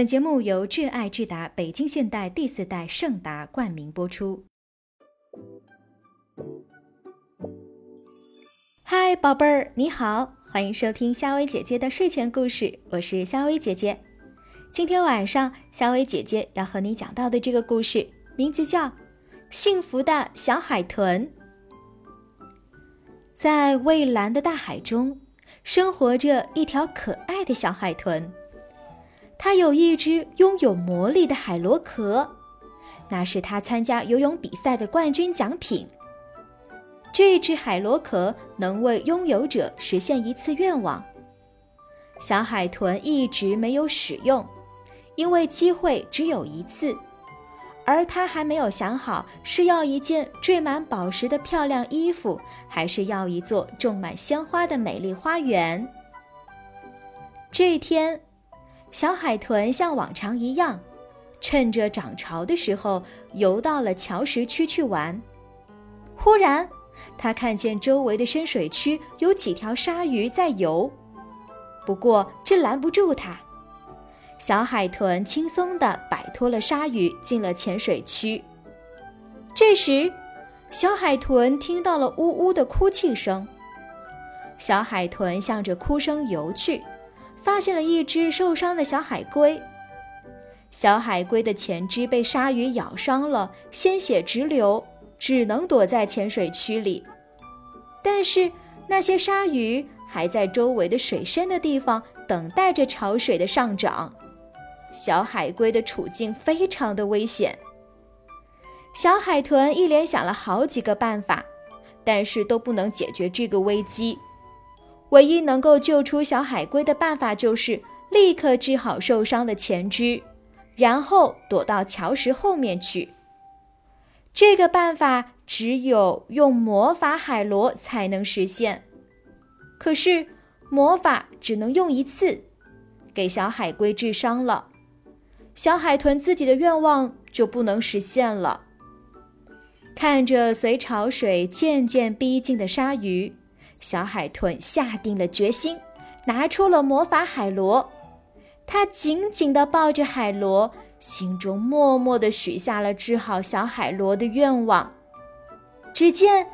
本节目由挚爱智达北京现代第四代圣达冠名播出。嗨，宝贝儿，你好，欢迎收听夏薇姐姐的睡前故事，我是夏薇姐姐。今天晚上，夏薇姐姐要和你讲到的这个故事，名字叫《幸福的小海豚》。在蔚蓝的大海中，生活着一条可爱的小海豚。他有一只拥有魔力的海螺壳，那是他参加游泳比赛的冠军奖品。这只海螺壳能为拥有者实现一次愿望。小海豚一直没有使用，因为机会只有一次，而他还没有想好是要一件缀满宝石的漂亮衣服，还是要一座种满鲜花的美丽花园。这一天。小海豚像往常一样，趁着涨潮的时候游到了礁石区去玩。忽然，它看见周围的深水区有几条鲨鱼在游，不过这拦不住他。小海豚轻松地摆脱了鲨鱼，进了浅水区。这时，小海豚听到了呜呜的哭泣声。小海豚向着哭声游去。发现了一只受伤的小海龟，小海龟的前肢被鲨鱼咬伤了，鲜血直流，只能躲在浅水区里。但是那些鲨鱼还在周围的水深的地方等待着潮水的上涨，小海龟的处境非常的危险。小海豚一连想了好几个办法，但是都不能解决这个危机。唯一能够救出小海龟的办法，就是立刻治好受伤的前肢，然后躲到桥石后面去。这个办法只有用魔法海螺才能实现。可是魔法只能用一次，给小海龟治伤了，小海豚自己的愿望就不能实现了。看着随潮水渐渐逼近的鲨鱼。小海豚下定了决心，拿出了魔法海螺。他紧紧地抱着海螺，心中默默地许下了治好小海螺的愿望。只见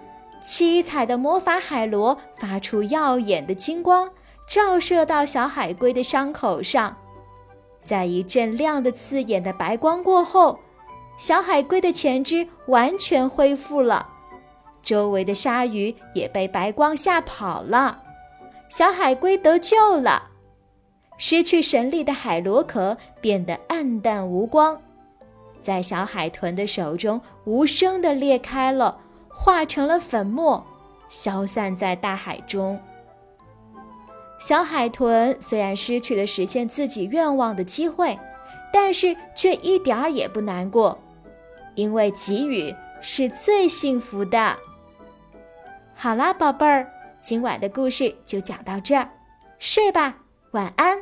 七彩的魔法海螺发出耀眼的金光，照射到小海龟的伤口上。在一阵亮的刺眼的白光过后，小海龟的前肢完全恢复了。周围的鲨鱼也被白光吓跑了，小海龟得救了。失去神力的海螺壳变得暗淡无光，在小海豚的手中无声地裂开了，化成了粉末，消散在大海中。小海豚虽然失去了实现自己愿望的机会，但是却一点儿也不难过，因为给予是最幸福的。好啦，宝贝儿，今晚的故事就讲到这儿，睡吧，晚安。